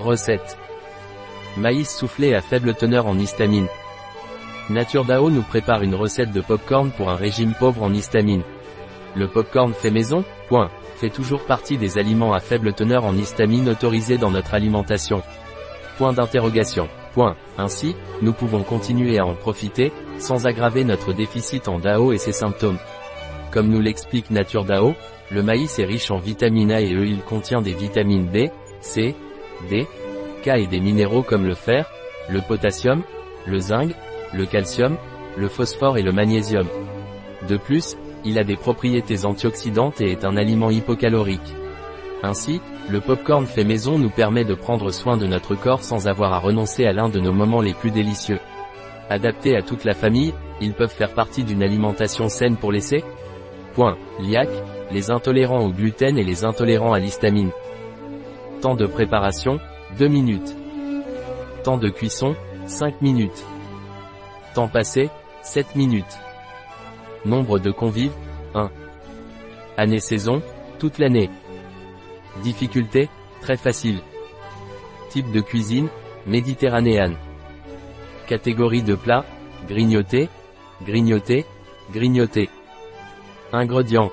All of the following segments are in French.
Recette. Maïs soufflé à faible teneur en histamine. Nature DAO nous prépare une recette de popcorn pour un régime pauvre en histamine. Le popcorn fait maison Point. Fait toujours partie des aliments à faible teneur en histamine autorisés dans notre alimentation. Point d'interrogation. Point. Ainsi, nous pouvons continuer à en profiter, sans aggraver notre déficit en DAO et ses symptômes. Comme nous l'explique Nature DAO, le maïs est riche en vitamine A et E. Il contient des vitamines B, C, D, K et des minéraux comme le fer, le potassium, le zinc, le calcium, le phosphore et le magnésium. De plus, il a des propriétés antioxydantes et est un aliment hypocalorique. Ainsi, le popcorn fait maison nous permet de prendre soin de notre corps sans avoir à renoncer à l'un de nos moments les plus délicieux. Adaptés à toute la famille, ils peuvent faire partie d'une alimentation saine pour l'essai Point. Liac, les intolérants au gluten et les intolérants à l'histamine. Temps de préparation, 2 minutes. Temps de cuisson, 5 minutes. Temps passé, 7 minutes. Nombre de convives, 1. Année-saison, toute l'année. Difficulté, très facile. Type de cuisine, méditerranéenne. Catégorie de plat, grignoté, grignoté, grignoté. Ingrédients.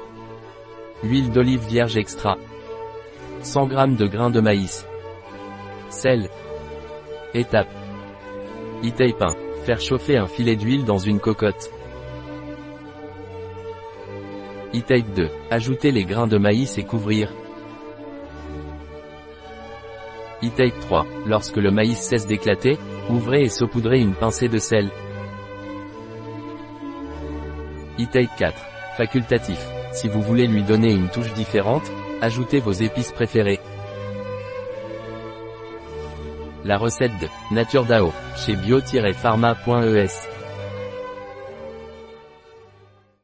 Huile d'olive vierge extra. 100 g de grains de maïs. Sel. Étape. e 1. Faire chauffer un filet d'huile dans une cocotte. e 2. Ajouter les grains de maïs et couvrir. e 3. Lorsque le maïs cesse d'éclater, ouvrez et saupoudrez une pincée de sel. e 4. Facultatif. Si vous voulez lui donner une touche différente, ajoutez vos épices préférées. La recette de Nature DAO chez bio-pharma.es